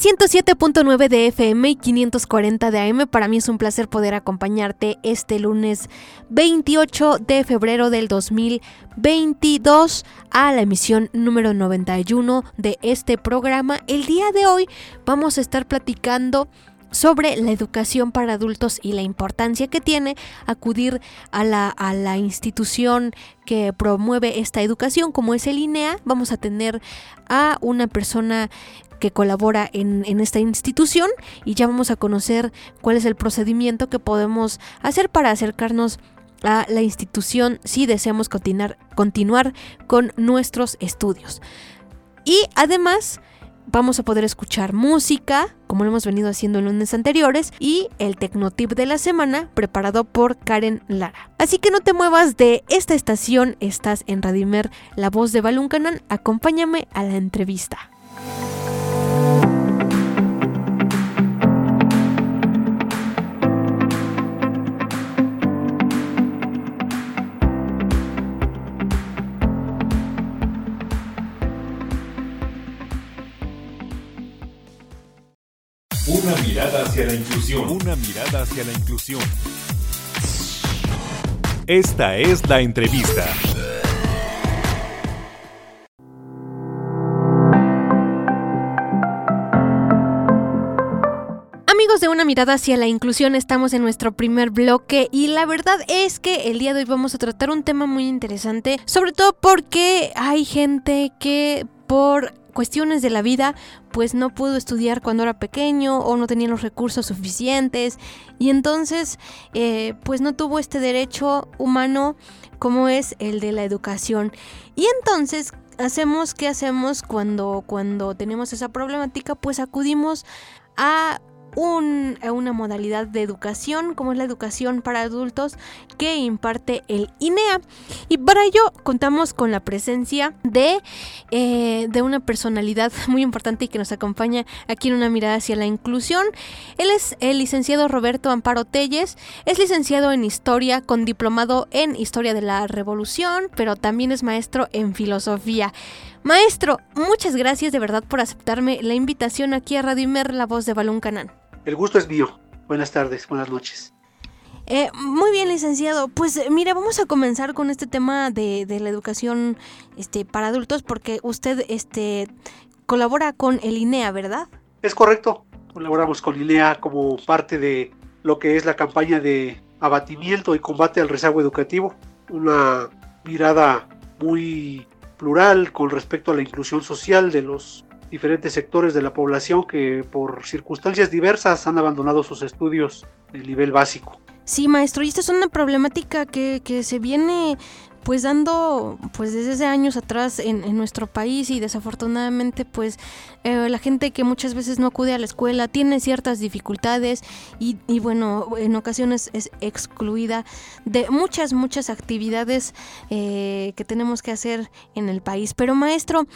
107.9 de FM y 540 de AM. Para mí es un placer poder acompañarte este lunes 28 de febrero del 2022 a la emisión número 91 de este programa. El día de hoy vamos a estar platicando sobre la educación para adultos y la importancia que tiene acudir a la, a la institución que promueve esta educación como es el INEA. Vamos a tener a una persona que colabora en, esta institución y ya vamos a conocer cuál es el procedimiento que podemos hacer para acercarnos a la institución si deseamos continuar, continuar con nuestros estudios. Y además vamos a poder escuchar música, como lo hemos venido haciendo en lunes anteriores, y el Tecnotip de la semana, preparado por Karen Lara. Así que no te muevas de esta estación, estás en Radimer, la voz de Baluncanan, acompáñame a la entrevista. Una mirada hacia la inclusión. Una mirada hacia la inclusión. Esta es la entrevista. Amigos de una mirada hacia la inclusión, estamos en nuestro primer bloque y la verdad es que el día de hoy vamos a tratar un tema muy interesante, sobre todo porque hay gente que por cuestiones de la vida, pues no pudo estudiar cuando era pequeño o no tenía los recursos suficientes y entonces eh, pues no tuvo este derecho humano como es el de la educación. Y entonces hacemos qué hacemos cuando cuando tenemos esa problemática, pues acudimos a un, una modalidad de educación como es la educación para adultos que imparte el INEA y para ello contamos con la presencia de, eh, de una personalidad muy importante y que nos acompaña aquí en una mirada hacia la inclusión. Él es el licenciado Roberto Amparo Telles. Es licenciado en historia con diplomado en historia de la revolución pero también es maestro en filosofía. Maestro, muchas gracias de verdad por aceptarme la invitación aquí a Radio la voz de Balún Canán. El gusto es mío. Buenas tardes, buenas noches. Eh, muy bien, licenciado. Pues mire, vamos a comenzar con este tema de, de, la educación este, para adultos, porque usted este, colabora con el INEA, ¿verdad? Es correcto. Colaboramos con INEA como parte de lo que es la campaña de abatimiento y combate al rezago educativo. Una mirada muy plural con respecto a la inclusión social de los diferentes sectores de la población que por circunstancias diversas han abandonado sus estudios de nivel básico. Sí, maestro, y esta es una problemática que, que se viene pues dando pues desde años atrás en, en nuestro país y desafortunadamente pues eh, la gente que muchas veces no acude a la escuela tiene ciertas dificultades y, y, bueno en ocasiones es excluida de muchas muchas actividades eh, que tenemos que hacer en el país pero maestro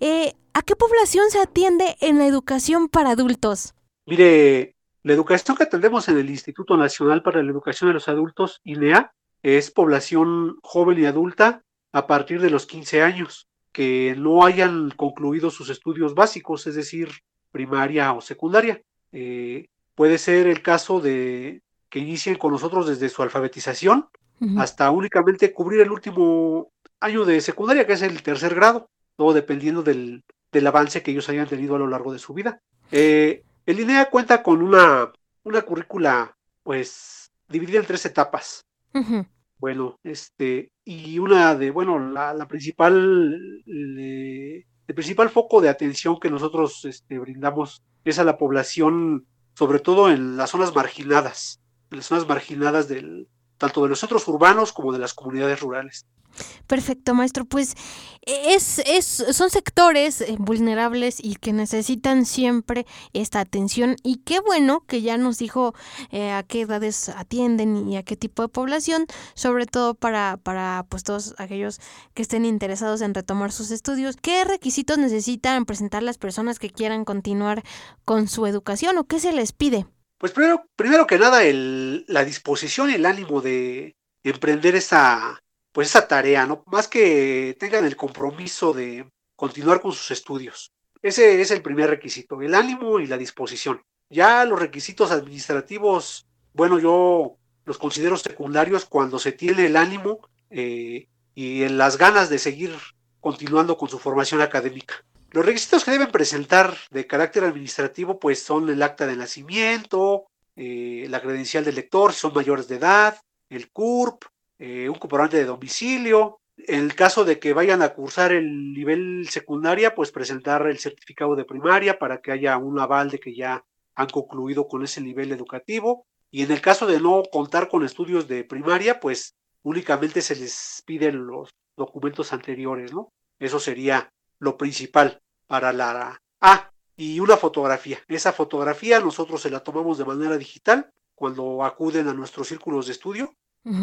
eh, ¿a qué población se atiende en la educación para adultos? Mire la educación que atendemos en el Instituto Nacional para la Educación de los Adultos, INEA, es población joven y adulta a partir de los 15 años, que no hayan concluido sus estudios básicos, es decir, primaria o secundaria. Eh, puede ser el caso de que inicien con nosotros desde su alfabetización uh -huh. hasta únicamente cubrir el último año de secundaria, que es el tercer grado, todo dependiendo del, del avance que ellos hayan tenido a lo largo de su vida. Eh, el INEA cuenta con una, una currícula, pues, dividida en tres etapas. Bueno, este, y una de, bueno, la, la principal, el principal foco de atención que nosotros este, brindamos es a la población, sobre todo en las zonas marginadas, en las zonas marginadas del, tanto de los centros urbanos como de las comunidades rurales. Perfecto, maestro. Pues es, es, son sectores eh, vulnerables y que necesitan siempre esta atención. Y qué bueno que ya nos dijo eh, a qué edades atienden y a qué tipo de población, sobre todo para, para pues, todos aquellos que estén interesados en retomar sus estudios. ¿Qué requisitos necesitan presentar las personas que quieran continuar con su educación o qué se les pide? Pues primero, primero que nada, el, la disposición y el ánimo de emprender esa pues esa tarea, ¿no? Más que tengan el compromiso de continuar con sus estudios. Ese es el primer requisito, el ánimo y la disposición. Ya los requisitos administrativos, bueno, yo los considero secundarios cuando se tiene el ánimo eh, y las ganas de seguir continuando con su formación académica. Los requisitos que deben presentar de carácter administrativo, pues son el acta de nacimiento, eh, la credencial del lector, si son mayores de edad, el CURP, eh, un comprobante de domicilio. En el caso de que vayan a cursar el nivel secundaria, pues presentar el certificado de primaria para que haya un aval de que ya han concluido con ese nivel educativo. Y en el caso de no contar con estudios de primaria, pues únicamente se les piden los documentos anteriores, ¿no? Eso sería lo principal para la... Ah, y una fotografía. Esa fotografía nosotros se la tomamos de manera digital cuando acuden a nuestros círculos de estudio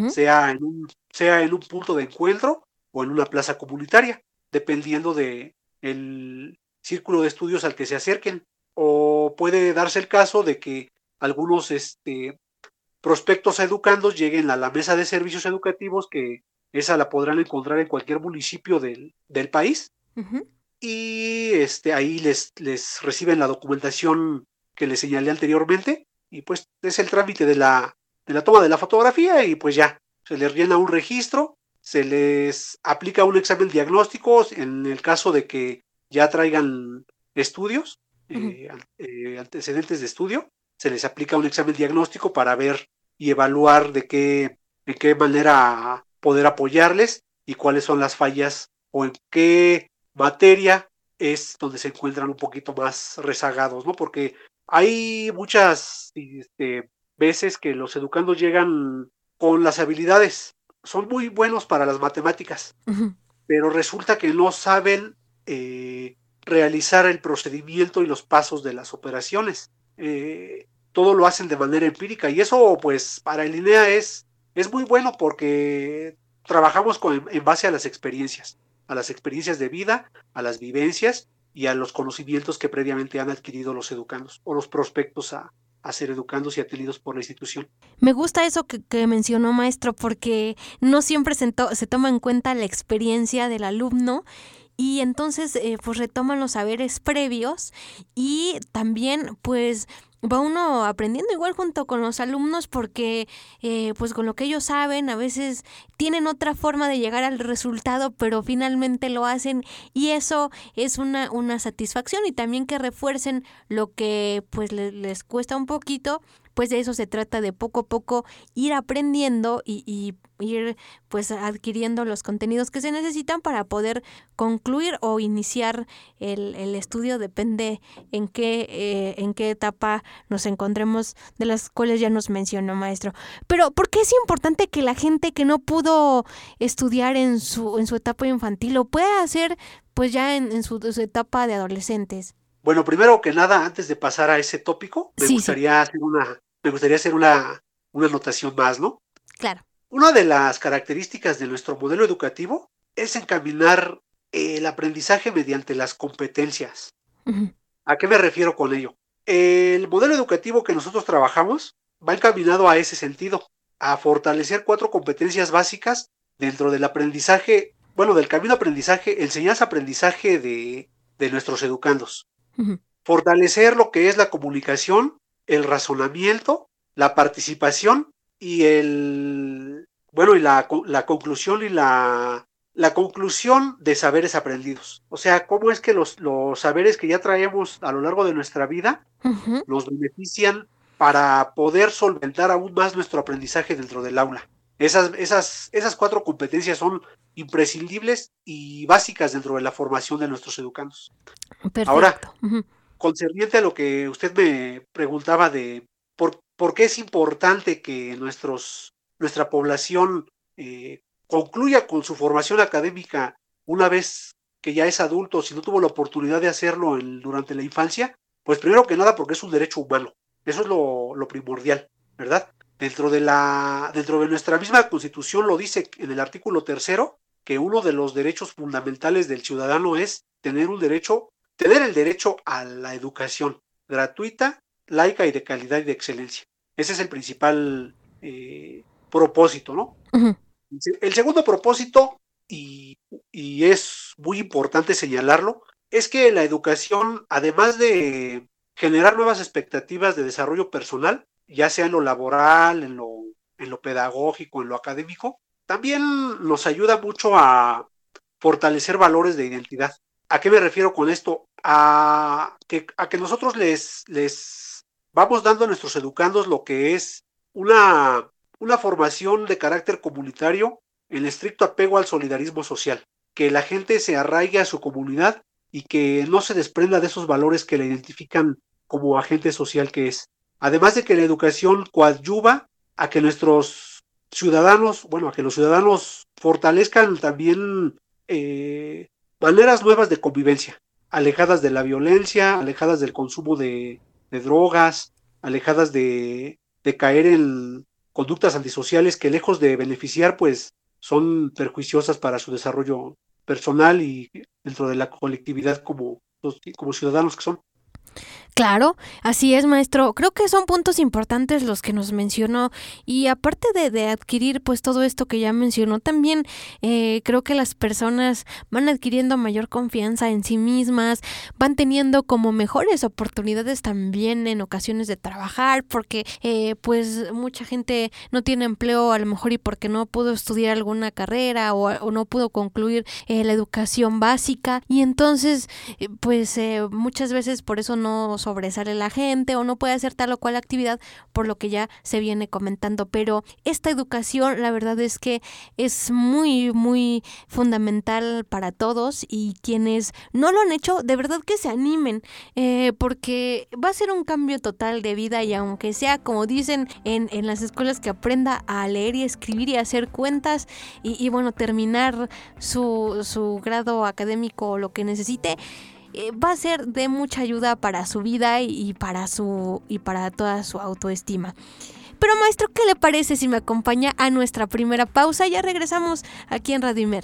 sea, en un, sea en un punto de encuentro o en una plaza comunitaria, dependiendo de el círculo de estudios al que se acerquen. O puede darse el caso de que algunos este, prospectos educandos lleguen a la mesa de servicios educativos, que esa la podrán encontrar en cualquier municipio del, del país. Y este, ahí les, les reciben la documentación que les señalé anteriormente. Y pues es el trámite de la de la toma de la fotografía y pues ya, se les llena un registro, se les aplica un examen diagnóstico en el caso de que ya traigan estudios, eh, eh, antecedentes de estudio, se les aplica un examen diagnóstico para ver y evaluar de qué, de qué manera poder apoyarles y cuáles son las fallas o en qué materia es donde se encuentran un poquito más rezagados, ¿no? Porque hay muchas este, veces que los educandos llegan con las habilidades, son muy buenos para las matemáticas, pero resulta que no saben eh, realizar el procedimiento y los pasos de las operaciones. Eh, todo lo hacen de manera empírica y eso pues para el INEA es, es muy bueno porque trabajamos con, en base a las experiencias, a las experiencias de vida, a las vivencias y a los conocimientos que previamente han adquirido los educandos o los prospectos a, a ser educandos y atendidos por la institución. Me gusta eso que, mencionó maestro porque no siempre se, toma en cuenta la experiencia del alumno y entonces eh, pues retoman los saberes previos y también pues va uno aprendiendo igual junto con los alumnos porque eh, pues con lo que ellos saben a veces tienen otra forma de llegar al resultado pero finalmente lo hacen y eso es una, una satisfacción y también que refuercen lo que pues les cuesta un poquito pues de eso se trata de poco a poco ir aprendiendo y, ir pues adquiriendo los contenidos que se necesitan para poder concluir o iniciar el, estudio. Depende en qué eh, en qué etapa nos encontremos de las cuales ya nos mencionó maestro. Pero ¿por qué es importante que la gente que no pudo estudiar en su en su etapa infantil lo pueda hacer pues ya en, su, etapa de adolescentes bueno, primero que nada, antes de pasar a ese tópico, me gustaría hacer una, me gustaría hacer una, una anotación más, ¿no? Claro. Una de las características de nuestro modelo educativo es encaminar el aprendizaje mediante las competencias. ¿A qué me refiero con ello? El modelo educativo que nosotros trabajamos va encaminado a ese sentido, a fortalecer cuatro competencias básicas dentro del aprendizaje, bueno, del camino aprendizaje, enseñanza-aprendizaje de, de, nuestros educandos. Fortalecer lo que es la comunicación, el razonamiento, la participación y el, bueno, y la, la conclusión y la, la conclusión de saberes aprendidos. O sea, cómo es que los, los saberes que ya traemos a lo largo de nuestra vida nos benefician para poder solventar aún más nuestro aprendizaje dentro del aula. Esas, esas, esas cuatro competencias son imprescindibles y básicas dentro de la formación de nuestros educandos. Ahora, concerniente a lo que usted me preguntaba de por, por qué es importante que nuestros, nuestra población eh, concluya con su formación académica una vez que ya es adulto, si no tuvo la oportunidad de hacerlo durante la infancia, pues primero que nada porque es un derecho humano. Eso es lo, lo primordial, ¿verdad? Dentro de, la, dentro de nuestra misma constitución lo dice en el artículo tercero, que uno de los derechos fundamentales del ciudadano es tener un derecho, tener el derecho a la educación gratuita, laica y de calidad y de excelencia. Ese es el principal eh, propósito, ¿no? El segundo propósito, y, y es muy importante señalarlo, es que la educación, además de generar nuevas expectativas de desarrollo personal, ya sea en lo laboral, en lo, en lo pedagógico, en lo académico, también nos ayuda mucho a fortalecer valores de identidad. ¿A qué me refiero con esto? A que, a que nosotros les, les vamos dando a nuestros educandos lo que es una, una formación de carácter comunitario en estricto apego al solidarismo social, que la gente se arraigue a su comunidad y que no se desprenda de esos valores que le identifican como agente social que es. Además de que la educación coadyuva a que nuestros ciudadanos, bueno, a que los ciudadanos fortalezcan también eh, maneras nuevas de convivencia, alejadas de la violencia, alejadas del consumo de, drogas, alejadas de, caer en conductas antisociales que lejos de beneficiar, pues son perjuiciosas para su desarrollo personal y dentro de la colectividad como, como ciudadanos que son. Claro, así es, maestro. Creo que son puntos importantes los que nos mencionó y aparte de, adquirir pues todo esto que ya mencionó, también eh, creo que las personas van adquiriendo mayor confianza en sí mismas, van teniendo como mejores oportunidades también en ocasiones de trabajar, porque eh, pues mucha gente no tiene empleo a lo mejor y porque no pudo estudiar alguna carrera o, no pudo concluir eh, la educación básica y entonces pues muchas veces por eso no sobresale la gente o no puede hacer tal o cual actividad por lo que ya se viene comentando. Pero esta educación, la verdad es que es muy, muy fundamental para todos y quienes no lo han hecho, de verdad que se animen, eh, porque va a ser un cambio total de vida y aunque sea, como dicen en, en las escuelas, que aprenda a leer y escribir y hacer cuentas y, y bueno, terminar su, su grado académico o lo que necesite, eh, va a ser de mucha ayuda para su vida y, para su y para toda su autoestima. Pero maestro, ¿qué le parece si me acompaña a nuestra primera pausa? Ya regresamos aquí en Radio Imer.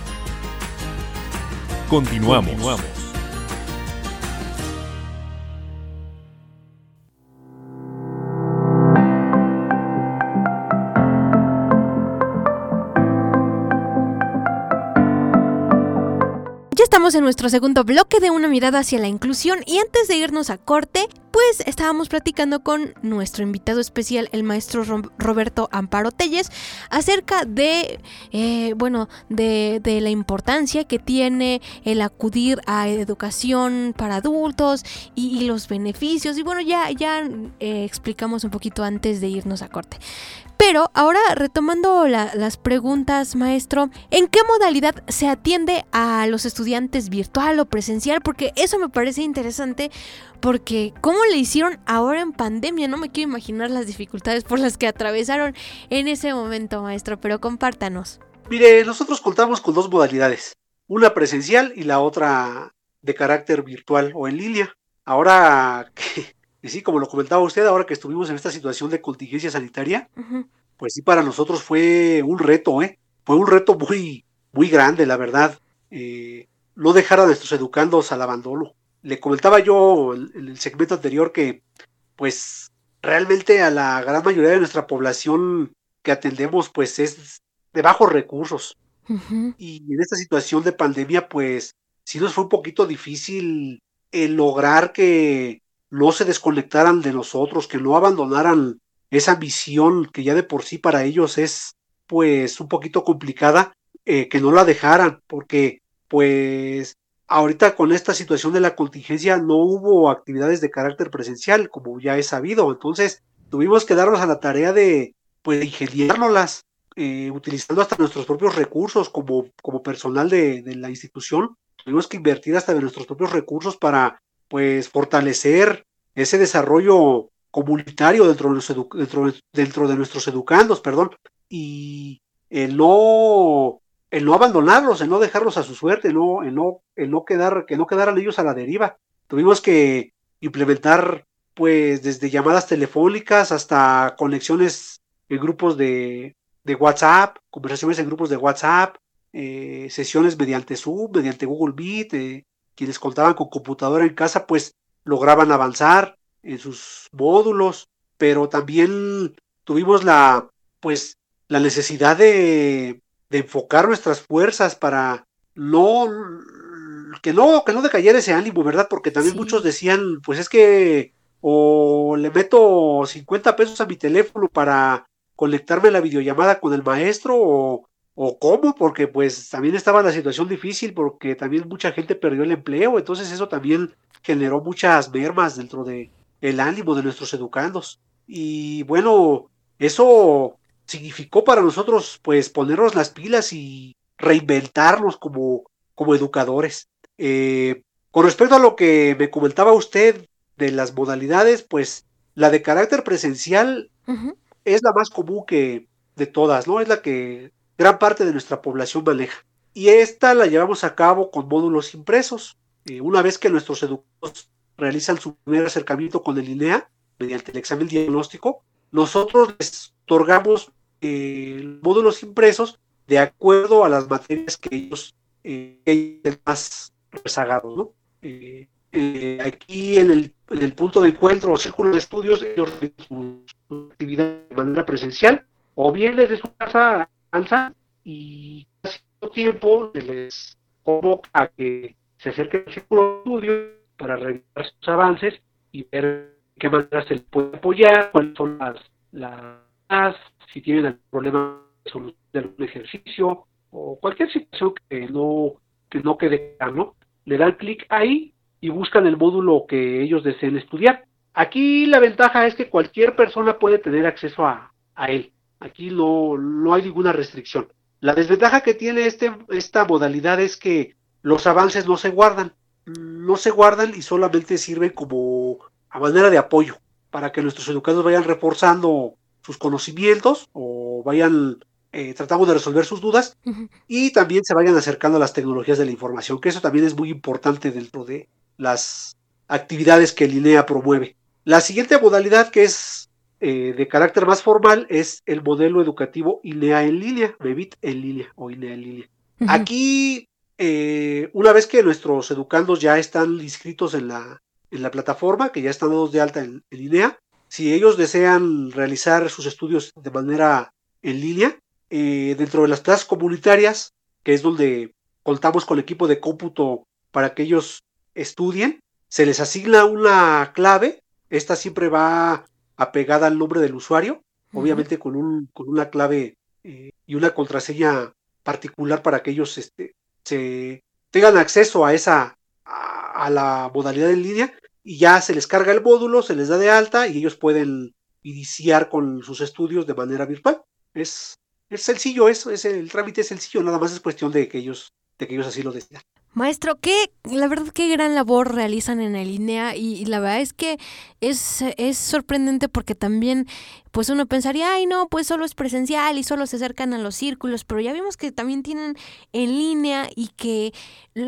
Continuamos. En nuestro segundo bloque de una mirada hacia la inclusión y antes de irnos a corte, pues estábamos platicando con nuestro invitado especial, el maestro Roberto Amparo Telles, acerca de, eh, bueno, de, la importancia que tiene el acudir a educación para adultos y, los beneficios. Y bueno, ya, ya eh, explicamos un poquito antes de irnos a corte. Pero ahora retomando las preguntas, maestro, ¿en qué modalidad se atiende a los estudiantes virtual o presencial? Porque eso me parece interesante porque ¿cómo le hicieron ahora en pandemia? No me quiero imaginar las dificultades por las que atravesaron en ese momento, maestro, pero compártanos. Mire, nosotros contamos con dos modalidades, una presencial y la otra de carácter virtual o en línea. Ahora que Y sí, como lo comentaba usted, ahora que estuvimos en esta situación de contingencia sanitaria, pues sí, para nosotros fue un reto, ¿eh? Fue un reto muy, muy grande, la verdad. Eh, no dejar a nuestros educandos al abandono. Le comentaba yo en el segmento anterior que, pues, realmente a la gran mayoría de nuestra población que atendemos, pues, es de bajos recursos. Y en esta situación de pandemia, pues, sí nos fue un poquito difícil el lograr que no se desconectaran de nosotros, que no abandonaran esa visión que ya de por sí para ellos es pues un poquito complicada, eh, que no la dejaran, porque pues ahorita con esta situación de la contingencia no hubo actividades de carácter presencial, como ya he sabido, entonces tuvimos que darnos a la tarea de pues ingeniárnoslas, eh, utilizando hasta nuestros propios recursos como, como personal de, de la institución, tuvimos que invertir hasta de nuestros propios recursos para pues fortalecer ese desarrollo comunitario dentro de, nuestros dentro, dentro de nuestros educandos, perdón, y el no, el no abandonarlos, el no dejarlos a su suerte, el no, el no, el no quedar, que no quedaran ellos a la deriva. Tuvimos que implementar pues desde llamadas telefónicas hasta conexiones en grupos de, de WhatsApp, conversaciones en grupos de WhatsApp, eh, sesiones mediante Zoom, mediante Google Meet, eh, quienes contaban con computadora en casa, pues lograban avanzar en sus módulos, pero también tuvimos la, pues, la necesidad de, de enfocar nuestras fuerzas para no que no que no decayera ese ánimo, ¿verdad? Porque también muchos decían, pues es que o le meto 50 pesos a mi teléfono para conectarme a la videollamada con el maestro o, o cómo, porque pues también estaba la situación difícil porque también mucha gente perdió el empleo, entonces eso también generó muchas mermas dentro de el ánimo de nuestros educandos. Y bueno, eso significó para nosotros pues ponernos las pilas y reinventarnos como, como educadores. Eh, con respecto a lo que me comentaba usted de las modalidades, pues la de carácter presencial es la más común que de todas, ¿no? Es la que gran parte de nuestra población maneja. Y esta la llevamos a cabo con módulos impresos. Eh, una vez que nuestros educadores realizan su primer acercamiento con el INEA, mediante el examen diagnóstico, nosotros les otorgamos eh, módulos impresos de acuerdo a las materias que ellos eh, más rezagados. ¿no? Eh, eh, aquí en el, punto de encuentro o círculo de estudios, ellos realizan su actividad de manera presencial o bien desde su casa avanzan y todo tiempo se les convoca a que se acerquen al círculo de estudios para revisar sus avances y ver qué manera se puede apoyar, cuáles son las, las si tienen algún problema de algún ejercicio o cualquier situación que no, que no quede claro, le dan clic ahí y buscan el módulo que ellos deseen estudiar. Aquí la ventaja es que cualquier persona puede tener acceso a, a él. Aquí no, no hay ninguna restricción. La desventaja que tiene este, esta modalidad es que los avances no se guardan. No se guardan y solamente sirven como a manera de apoyo para que nuestros educados vayan reforzando sus conocimientos o vayan eh, tratando de resolver sus dudas y también se vayan acercando a las tecnologías de la información, que eso también es muy importante dentro de las actividades que el INEA promueve. La siguiente modalidad que es eh, de carácter más formal es el modelo educativo INEA en línea, MEVIT en línea o INEA en línea. Aquí, eh, una vez que nuestros educandos ya están inscritos en la, en la plataforma, que ya están dados de alta en, en INEA, si ellos desean realizar sus estudios de manera en línea, eh, dentro de las clases comunitarias, que es donde contamos con equipo de cómputo para que ellos estudien, se les asigna una clave, esta siempre va apegada al nombre del usuario, obviamente con, un, con una clave eh, y una contraseña particular para que ellos este, se tengan acceso a esa a, a la modalidad en línea y ya se les carga el módulo, se les da de alta y ellos pueden iniciar con sus estudios de manera virtual. Es, es sencillo eso, es el trámite es sencillo, nada más es cuestión de que ellos, de que ellos así lo decidan. Maestro, qué, la verdad, qué gran labor realizan en el INEA y, la verdad es que es, es sorprendente porque también, pues uno pensaría, ay no, pues solo es presencial y solo se acercan a los círculos, pero ya vimos que también tienen en línea y que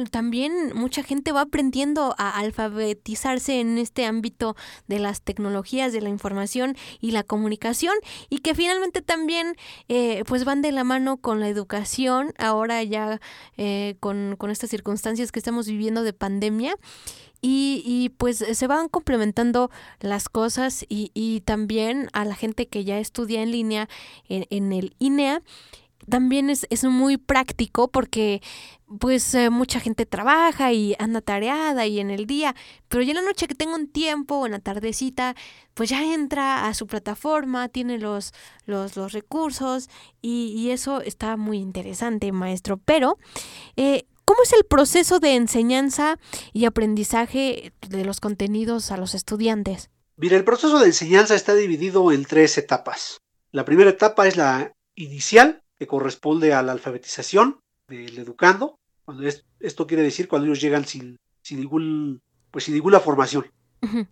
también mucha gente va aprendiendo a alfabetizarse en este ámbito de las tecnologías, de la información y la comunicación y que finalmente también eh, pues van de la mano con la educación, ahora ya eh, con, con estas circunstancias que estamos viviendo de pandemia. Y, y, pues se van complementando las cosas y, y, también a la gente que ya estudia en línea en, en el INEA también es, es, muy práctico porque pues eh, mucha gente trabaja y anda tareada y en el día, pero ya en la noche que tengo un tiempo o en la tardecita, pues ya entra a su plataforma, tiene los, los, los recursos y, y, eso está muy interesante, maestro. Pero eh, ¿Cómo es el proceso de enseñanza y aprendizaje de los contenidos a los estudiantes? Mira, el proceso de enseñanza está dividido en tres etapas. La primera etapa es la inicial, que corresponde a la alfabetización del educando. Cuando esto quiere decir cuando ellos llegan sin, sin ningún, pues sin ninguna formación,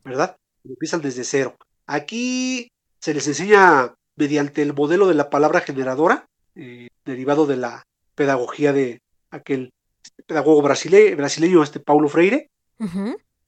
¿verdad? Empiezan desde cero. Aquí se les enseña mediante el modelo de la palabra generadora, eh, derivado de la pedagogía de aquel pedagogo brasileño, este Paulo Freire,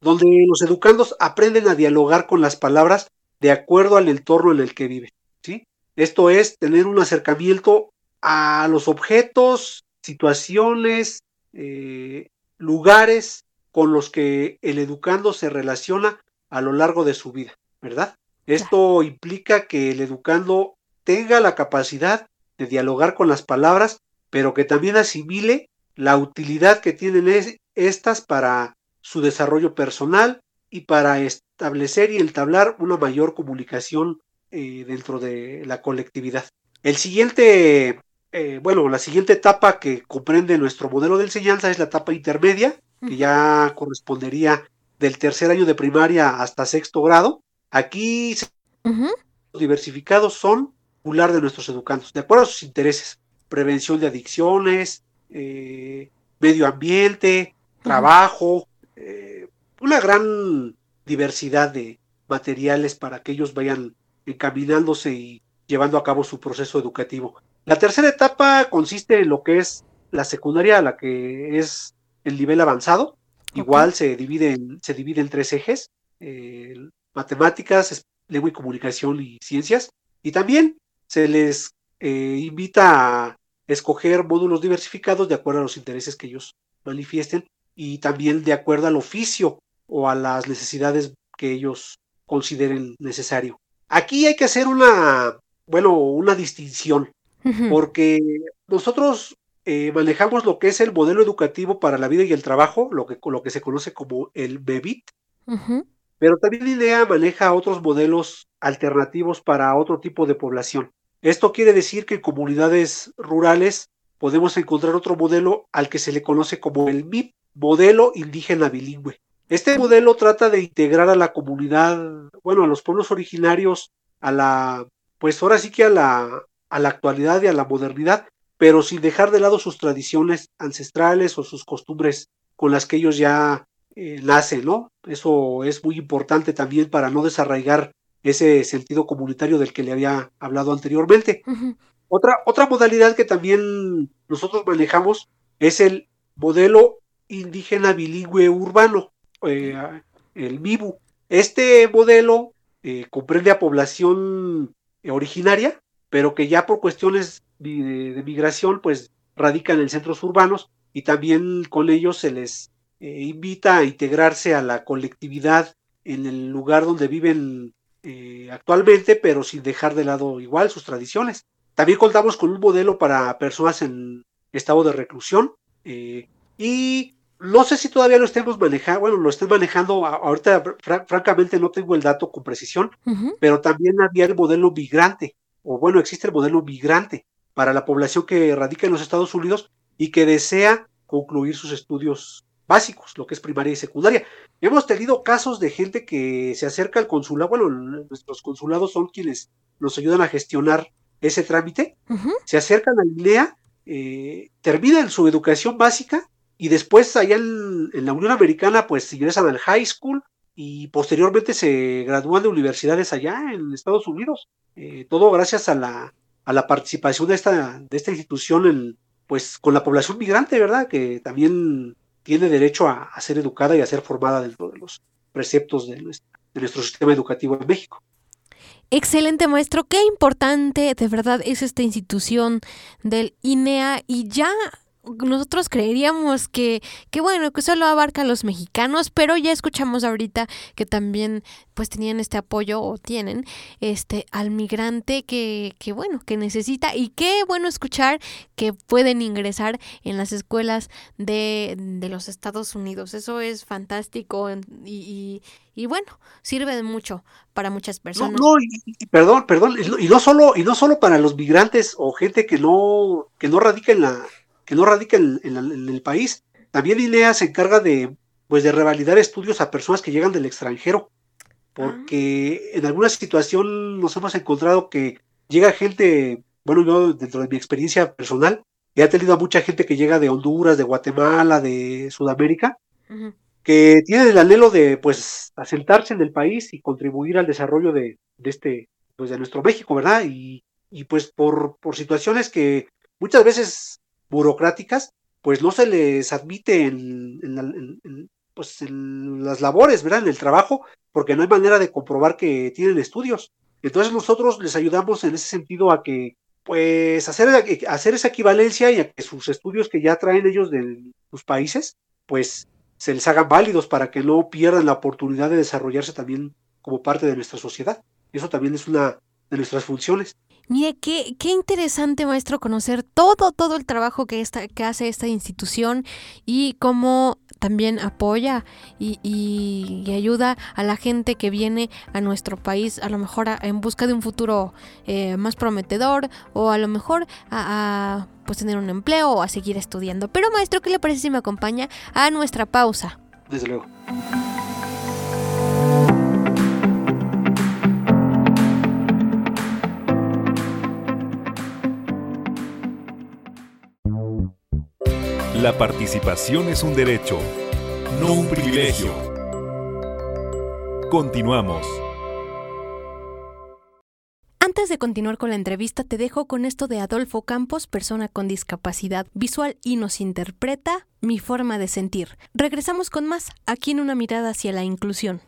donde los educandos aprenden a dialogar con las palabras de acuerdo al entorno en el que viven. ¿sí? Esto es tener un acercamiento a los objetos, situaciones, eh, lugares con los que el educando se relaciona a lo largo de su vida, ¿verdad? Esto implica que el educando tenga la capacidad de dialogar con las palabras, pero que también asimile la utilidad que tienen es, estas para su desarrollo personal y para establecer y entablar una mayor comunicación eh, dentro de la colectividad. El siguiente, eh, bueno, la siguiente etapa que comprende nuestro modelo de enseñanza es la etapa intermedia, que ya correspondería del tercer año de primaria hasta sexto grado. Aquí diversificados son popular de nuestros educandos, de acuerdo a sus intereses, prevención de adicciones, eh, medio ambiente, trabajo, eh, una gran diversidad de materiales para que ellos vayan encaminándose y llevando a cabo su proceso educativo. La tercera etapa consiste en lo que es la secundaria, la que es el nivel avanzado. Igual se divide en, se divide en tres ejes, eh, matemáticas, lengua y comunicación y ciencias. Y también se les invita a escoger módulos diversificados de acuerdo a los intereses que ellos manifiesten y también de acuerdo al oficio o a las necesidades que ellos consideren necesario. Aquí hay que hacer una, bueno, una distinción, porque nosotros eh, manejamos lo que es el modelo educativo para la vida y el trabajo, lo que, lo que se conoce como el BEBIT, pero también IDEA maneja otros modelos alternativos para otro tipo de población. Esto quiere decir que en comunidades rurales podemos encontrar otro modelo al que se le conoce como el MIP, modelo indígena bilingüe. Este modelo trata de integrar a la comunidad, bueno, a los pueblos originarios, a la, pues ahora sí que a la, a la actualidad y a la modernidad, pero sin dejar de lado sus tradiciones ancestrales o sus costumbres con las que ellos ya eh, nacen, ¿no? Eso es muy importante también para no desarraigar ese sentido comunitario del que le había hablado anteriormente. otra, otra modalidad que también nosotros manejamos es el modelo indígena bilingüe urbano, eh, el MIBU. Este modelo eh, comprende a población originaria, pero que ya por cuestiones de, migración, pues radican en centros urbanos y también con ellos se les eh, invita a integrarse a la colectividad en el lugar donde viven eh, actualmente, pero sin dejar de lado igual sus tradiciones. También contamos con un modelo para personas en estado de reclusión eh, y no sé si todavía lo estemos manejando, bueno, lo estén manejando, ahorita francamente no tengo el dato con precisión, pero también había el modelo migrante, o bueno, existe el modelo migrante para la población que radica en los Estados Unidos y que desea concluir sus estudios básicos, lo que es primaria y secundaria. Hemos tenido casos de gente que se acerca al consulado, bueno, nuestros consulados son quienes nos ayudan a gestionar ese trámite, se acercan a INEA, eh, terminan su educación básica y después allá en, la Unión Americana pues ingresan al high school y posteriormente se gradúan de universidades allá en Estados Unidos. Eh, todo gracias a la, a la participación de esta, de esta institución en, pues con la población migrante, ¿verdad? Que también tiene derecho a, ser educada y a ser formada dentro de los preceptos de nuestro sistema educativo en México. Excelente maestro, qué importante de verdad es esta institución del INEA y ya nosotros creeríamos que, que bueno, que solo abarca a los mexicanos, pero ya escuchamos ahorita que también pues tenían este apoyo o tienen este al migrante que, que bueno, que necesita y qué bueno escuchar que pueden ingresar en las escuelas de, de los Estados Unidos. Eso es fantástico y, y, bueno, sirve de mucho para muchas personas. No, y, perdón, perdón, y no solo, y no solo para los migrantes o gente que no, que no radica en la que no radica en, el país. También INEA se encarga de, pues, de revalidar estudios a personas que llegan del extranjero, porque ah. en alguna situación nos hemos encontrado que llega gente, bueno, yo dentro de mi experiencia personal, he tenido a mucha gente que llega de Honduras, de Guatemala, de Sudamérica, que tienen el anhelo de, pues, asentarse en el país y contribuir al desarrollo de, de este, pues, de nuestro México, ¿verdad? Y, y pues por, por situaciones que muchas veces burocráticas, pues no se les admite en, pues en las labores, ¿verdad? En el trabajo, porque no hay manera de comprobar que tienen estudios. Entonces nosotros les ayudamos en ese sentido a que, pues, hacer, hacer esa equivalencia y a que sus estudios que ya traen ellos de sus países, pues, se les hagan válidos para que no pierdan la oportunidad de desarrollarse también como parte de nuestra sociedad. Eso también es una de nuestras funciones. Mire, qué, qué interesante, maestro, conocer todo, todo el trabajo que, esta, que hace esta institución y cómo también apoya y, y, ayuda a la gente que viene a nuestro país, a lo mejor en busca de un futuro eh, más prometedor o a lo mejor a, a pues tener un empleo o a seguir estudiando. Pero maestro, ¿qué le parece si me acompaña a nuestra pausa? Desde luego. La participación es un derecho, no un privilegio. Continuamos. Antes de continuar con la entrevista, te dejo con esto de Adolfo Campos, persona con discapacidad visual y nos interpreta mi forma de sentir. Regresamos con más aquí en una mirada hacia la inclusión.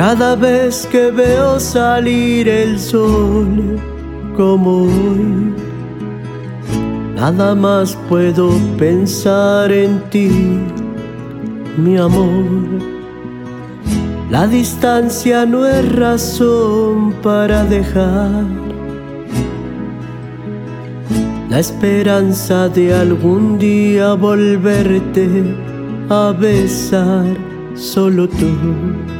Cada vez que veo salir el sol como hoy, nada más puedo pensar en ti, mi amor. La distancia no es razón para dejar la esperanza de algún día volverte a besar, solo tú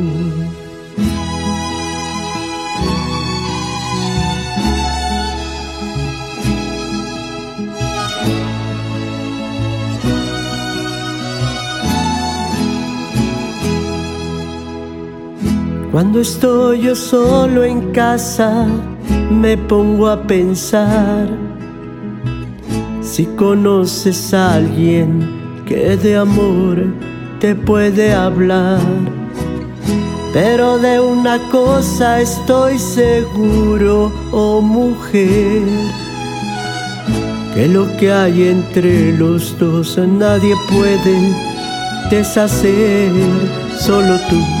Cuando estoy yo solo en casa, me pongo a pensar si conoces a alguien que de amor te puede hablar. Pero de una cosa estoy seguro, oh mujer, que lo que hay entre los dos nadie puede deshacer, solo tú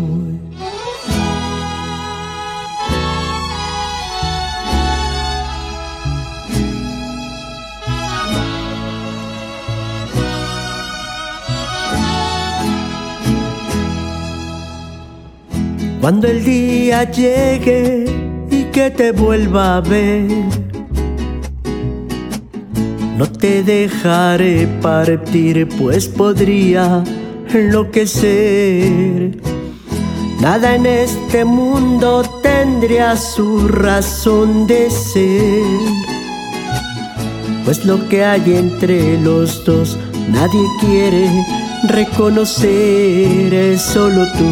Cuando el día llegue y que te vuelva a ver, no te dejaré partir, pues podría enloquecer. Nada en este mundo tendría su razón de ser, pues lo que hay entre los dos nadie quiere reconocer, es solo tú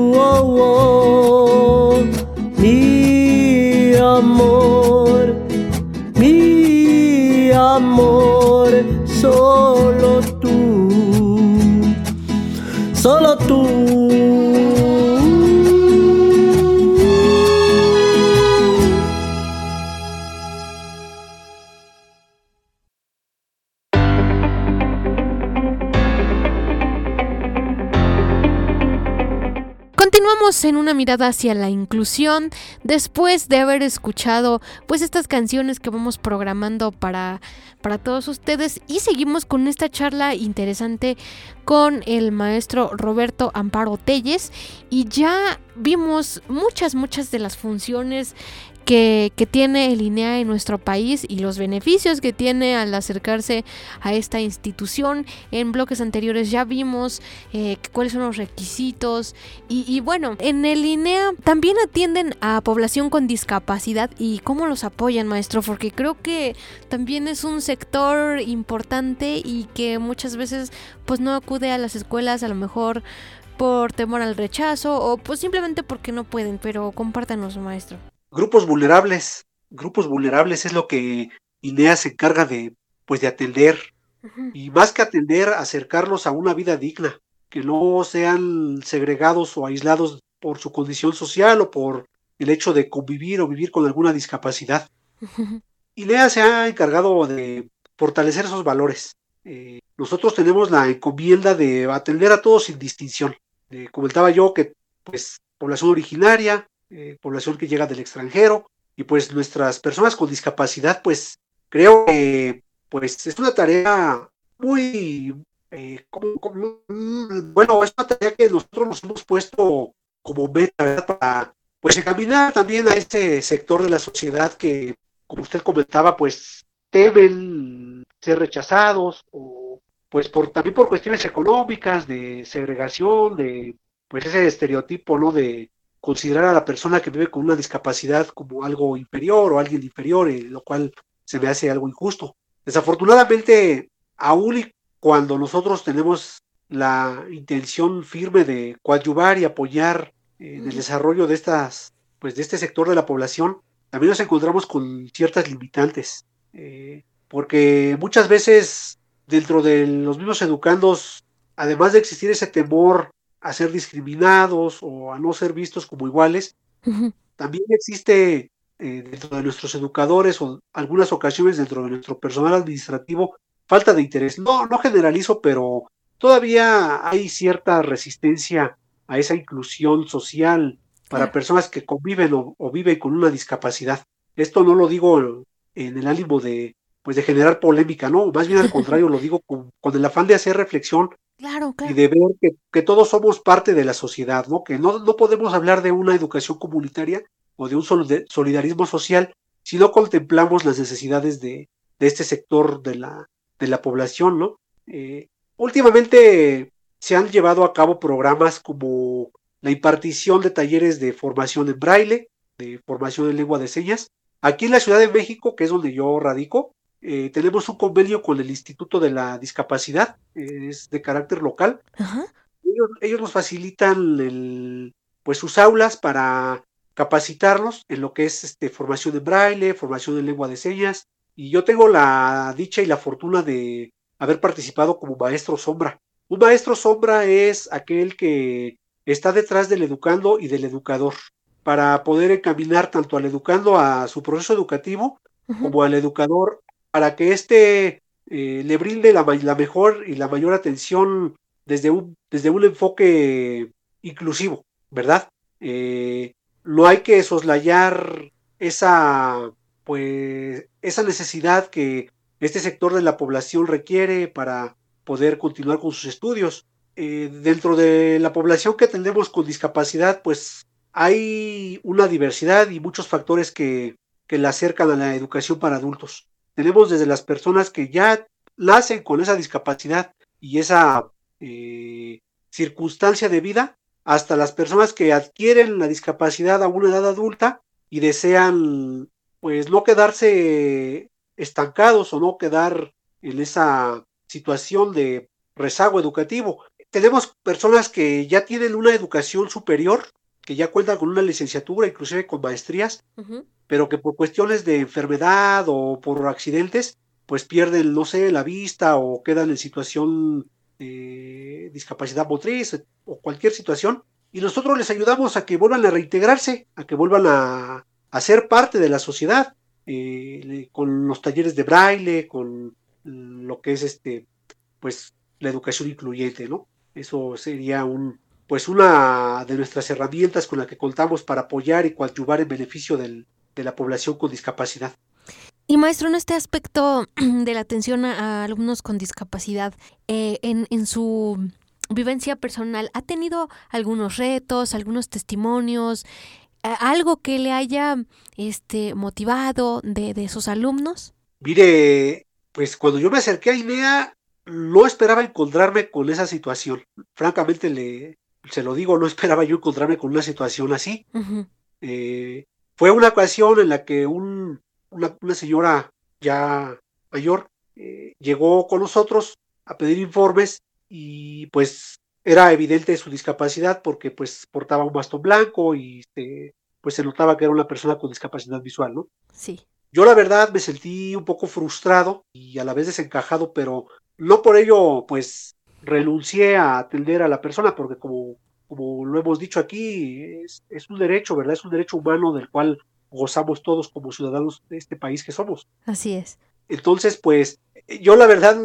oh, mi amor, mi amor, solo tú, solo tú. En una mirada hacia la inclusión después de haber escuchado pues estas canciones que vamos programando para, para todos ustedes. Y seguimos con esta charla interesante con el maestro Roberto Amparo Telles. Y ya vimos muchas muchas de las funciones que, tiene el INEA en nuestro país y los beneficios que tiene al acercarse a esta institución. En bloques anteriores ya vimos eh, cuáles son los requisitos y, bueno, en el INEA también atienden a población con discapacidad y cómo los apoyan, maestro, porque creo que también es un sector importante y que muchas veces pues no acude a las escuelas a lo mejor por temor al rechazo o pues simplemente porque no pueden, pero compártanos, maestro grupos vulnerables. Grupos vulnerables es lo que INEA se encarga de, pues, de atender. Y más que atender, acercarlos a una vida digna, que no sean segregados o aislados por su condición social o por el hecho de convivir o vivir con alguna discapacidad. INEA se ha encargado de fortalecer esos valores. Eh, nosotros tenemos la encomienda de atender a todos sin distinción. Eh, comentaba yo que, pues, población originaria, eh, población que llega del extranjero y pues nuestras personas con discapacidad, pues creo que pues es una tarea muy, eh, mm, bueno, es una tarea que nosotros nos hemos puesto como meta, Para pues encaminar también a este sector de la sociedad que, como usted comentaba, pues temen ser rechazados o pues por también por cuestiones económicas, de segregación, de pues ese estereotipo, ¿no? De considerar a la persona que vive con una discapacidad como algo inferior o alguien inferior, eh, lo cual se me hace algo injusto. Desafortunadamente, aún y cuando nosotros tenemos la intención firme de coadyuvar y apoyar eh, en el desarrollo de estas, pues de este sector de la población, también nos encontramos con ciertas limitantes, eh, porque muchas veces dentro de los mismos educandos, además de existir ese temor a ser discriminados o a no ser vistos como iguales. También existe eh, dentro de nuestros educadores o algunas ocasiones dentro de nuestro personal administrativo falta de interés. No, no generalizo, pero todavía hay cierta resistencia a esa inclusión social para personas que conviven o, viven con una discapacidad. Esto no lo digo en el ánimo de, pues, de generar polémica, no, más bien al contrario, lo digo con, con el afán de hacer reflexión y de ver que, todos somos parte de la sociedad, ¿no? Que no, no podemos hablar de una educación comunitaria o de un solidarismo social si no contemplamos las necesidades de, de este sector de la, de la población, ¿no? Eh, últimamente se han llevado a cabo programas como la impartición de talleres de formación en braille, de formación en lengua de señas. Aquí en la Ciudad de México, que es donde yo radico, eh, tenemos un convenio con el Instituto de la Discapacidad, es de carácter local. Ellos, nos facilitan el, pues sus aulas para capacitarnos en lo que es este, formación en braille, formación en lengua de señas. Y yo tengo la dicha y la fortuna de haber participado como maestro sombra. Un maestro sombra es aquel que está detrás del educando y del educador para poder encaminar tanto al educando a su proceso educativo como al educador para que éste eh, le brinde la, mejor y la mayor atención desde un, desde un enfoque inclusivo, ¿verdad? Eh, no hay que soslayar esa, pues, esa necesidad que este sector de la población requiere para poder continuar con sus estudios. Eh, dentro de la población que atendemos con discapacidad, pues hay una diversidad y muchos factores que, que la acercan a la educación para adultos. Tenemos desde las personas que ya nacen con esa discapacidad y esa eh, circunstancia de vida, hasta las personas que adquieren la discapacidad a una edad adulta y desean pues no quedarse estancados o no quedar en esa situación de rezago educativo. Tenemos personas que ya tienen una educación superior, que ya cuentan con una licenciatura, inclusive con maestrías, pero que por cuestiones de enfermedad o por accidentes, pues pierden, no sé, la vista o quedan en situación de discapacidad motriz o cualquier situación. Y nosotros les ayudamos a que vuelvan a reintegrarse, a que vuelvan a, a ser parte de la sociedad, eh, con los talleres de braille, con lo que es este, pues la educación incluyente, ¿no? Eso sería un, pues una de nuestras herramientas con la que contamos para apoyar y coadyuvar en beneficio del, de la población con discapacidad. Y maestro, en este aspecto de la atención a, alumnos con discapacidad, eh, en, en su vivencia personal, ¿ha tenido algunos retos, algunos testimonios, algo que le haya este, motivado de, de sus alumnos? Mire, pues cuando yo me acerqué a INEA, no esperaba encontrarme con esa situación. Francamente, le, se lo digo, no esperaba yo encontrarme con una situación así. eh, fue una ocasión en la que un, una, una señora ya mayor eh, llegó con nosotros a pedir informes y pues era evidente su discapacidad porque pues portaba un bastón blanco y este, pues se notaba que era una persona con discapacidad visual, ¿no? Sí. Yo la verdad me sentí un poco frustrado y a la vez desencajado, pero no por ello pues renuncié a atender a la persona porque como como lo hemos dicho aquí, es, es, un derecho, ¿verdad? Es un derecho humano del cual gozamos todos como ciudadanos de este país que somos. Así es. Entonces, pues, yo la verdad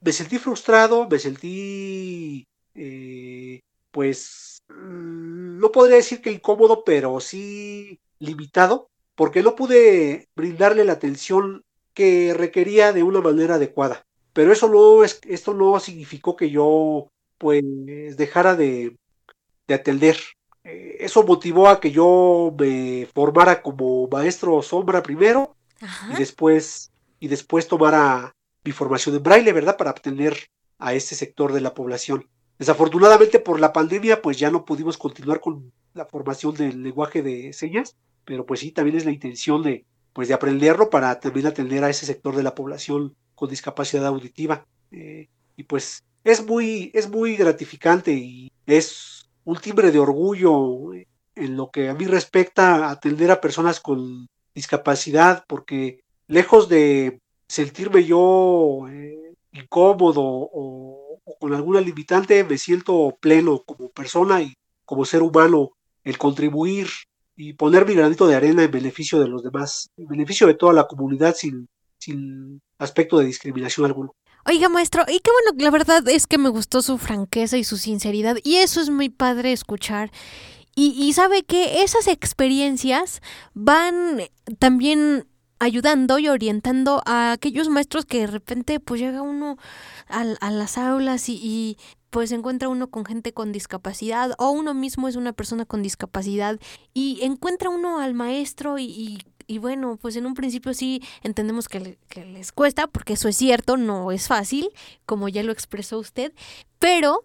me sentí frustrado, me sentí, eh, pues, no podría decir que incómodo, pero sí limitado, porque no pude brindarle la atención que requería de una manera adecuada. Pero eso no es, esto no significó que yo, pues, dejara de, de atender. Eh, eso motivó a que yo me formara como maestro sombra primero Ajá. y después y después tomara mi formación en braille, ¿verdad? Para atender a este sector de la población. Desafortunadamente por la pandemia pues ya no pudimos continuar con la formación del lenguaje de señas, pero pues sí también es la intención de pues de aprenderlo para también atender a ese sector de la población con discapacidad auditiva. Eh, y pues es muy, es muy gratificante y es un timbre de orgullo en lo que a mí respecta atender a personas con discapacidad, porque lejos de sentirme yo eh, incómodo o, o, con alguna limitante, me siento pleno como persona y como ser humano el contribuir y poner mi granito de arena en beneficio de los demás, en beneficio de toda la comunidad sin, sin aspecto de discriminación alguno. Oiga, maestro, y qué bueno, la verdad es que me gustó su franqueza y su sinceridad, y eso es muy padre escuchar. Y, y sabe que esas experiencias van también ayudando y orientando a aquellos maestros que de repente pues llega uno a, a las aulas y, pues encuentra uno con gente con discapacidad o uno mismo es una persona con discapacidad y encuentra uno al maestro y y bueno, pues en un principio sí entendemos que, le, que, les cuesta, porque eso es cierto, no es fácil, como ya lo expresó usted, pero,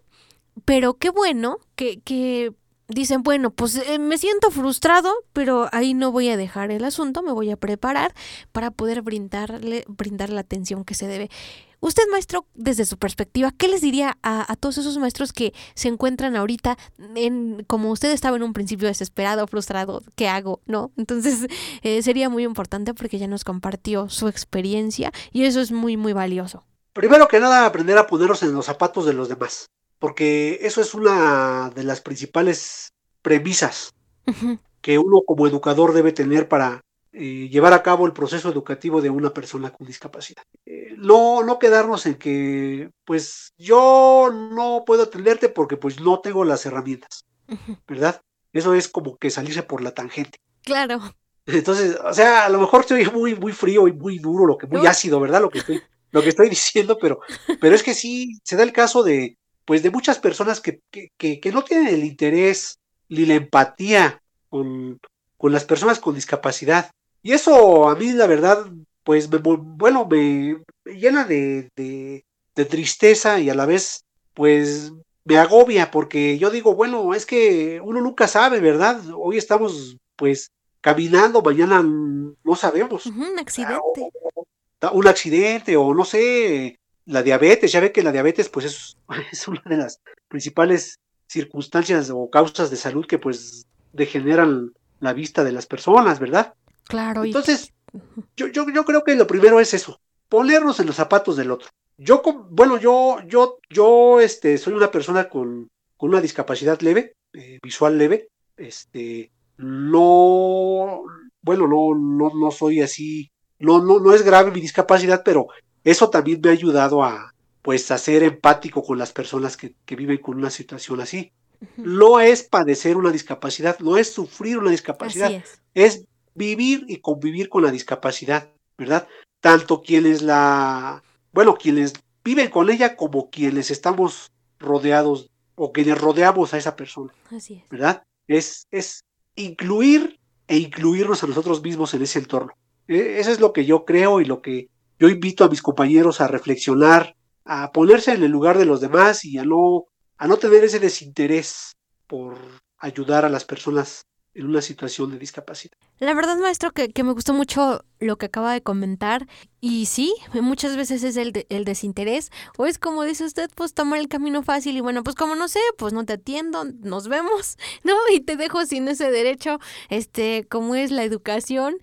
pero qué bueno que, que dicen, bueno, pues eh, me siento frustrado, pero ahí no voy a dejar el asunto, me voy a preparar para poder brindarle, brindar la atención que se debe. Usted, maestro, desde su perspectiva, ¿qué les diría a, todos esos maestros que se encuentran ahorita en, como usted estaba en un principio desesperado, frustrado, ¿qué hago? ¿No? Entonces, eh, sería muy importante porque ya nos compartió su experiencia y eso es muy, muy valioso. Primero que nada, aprender a ponernos en los zapatos de los demás, porque eso es una de las principales premisas que uno como educador debe tener para eh, llevar a cabo el proceso educativo de una persona con discapacidad. Eh, no, no quedarnos en que, pues yo no puedo atenderte porque pues no tengo las herramientas, ¿verdad? Eso es como que salirse por la tangente. Claro. Entonces, o sea, a lo mejor estoy muy, muy frío y muy duro, lo que muy ácido, ¿verdad? Lo que estoy, lo que estoy diciendo, pero, pero es que sí se da el caso de, pues, de muchas personas que, que, que no tienen el interés ni la empatía con, con las personas con discapacidad. Y eso a mí, la verdad, pues, me, bueno, me, llena de, de, tristeza y a la vez, pues, me agobia porque yo digo, bueno, es que uno nunca sabe, ¿verdad? Hoy estamos, pues, caminando, mañana no sabemos. un accidente. un accidente o no sé, la diabetes, ya ve que la diabetes, pues, es, es una de las principales circunstancias o causas de salud que, pues, degeneran la vista de las personas, ¿verdad? Claro. Entonces, yo, yo, yo creo que lo primero es eso, ponernos en los zapatos del otro. Yo, bueno, yo, yo, yo, este, soy una persona con, con una discapacidad leve, eh, visual leve, este, no, bueno, no, no, no soy así, no, no, no es grave mi discapacidad, pero eso también me ha ayudado a, pues, a ser empático con las personas que, que viven con una situación así. No es padecer una discapacidad, no es sufrir una discapacidad, es. es vivir y convivir con la discapacidad, ¿verdad? Tanto quienes la, bueno, quienes viven con ella como quienes estamos rodeados o quienes rodeamos a esa persona. Así es. ¿Verdad? Es, es incluir e incluirnos a nosotros mismos en ese entorno. E, eso es lo que yo creo y lo que yo invito a mis compañeros a reflexionar, a ponerse en el lugar de los demás y a no, a no tener ese desinterés por ayudar a las personas en una situación de discapacidad. La verdad, maestro, que, me gustó mucho lo que acaba de comentar. Y sí, muchas veces es el, desinterés. O es como dice usted, pues tomar el camino fácil y bueno, pues como no sé, pues no te atiendo, nos vemos, ¿no? Y te dejo sin ese derecho, este, como es la educación.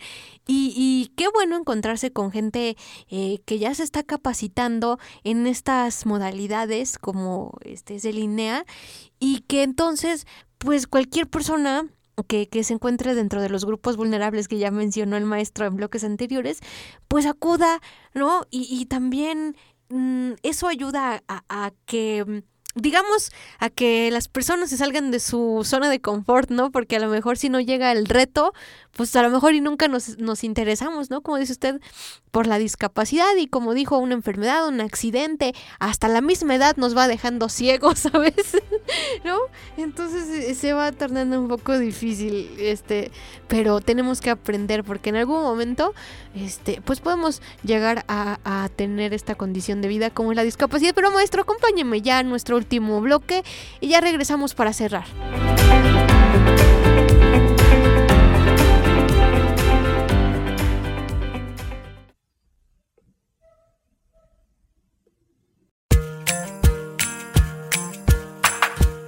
Y, y qué bueno encontrarse con gente eh, que ya se está capacitando en estas modalidades, como este es el INEA, y que entonces, pues cualquier persona que, que, se encuentre dentro de los grupos vulnerables que ya mencionó el maestro en bloques anteriores, pues acuda, ¿no? Y, y también mm, eso ayuda a, a que mm, digamos, a que las personas se salgan de su zona de confort, ¿no? Porque a lo mejor si no llega el reto, pues a lo mejor y nunca nos, nos interesamos, ¿no? Como dice usted, por la discapacidad y como dijo, una enfermedad, un accidente, hasta la misma edad nos va dejando ciegos, ¿sabes? ¿No? Entonces eh, se va tornando un poco difícil, este, pero tenemos que aprender porque en algún momento, este, pues podemos llegar a, a tener esta condición de vida como la discapacidad. Pero maestro, acompáñeme ya a nuestro último bloque y ya regresamos para cerrar.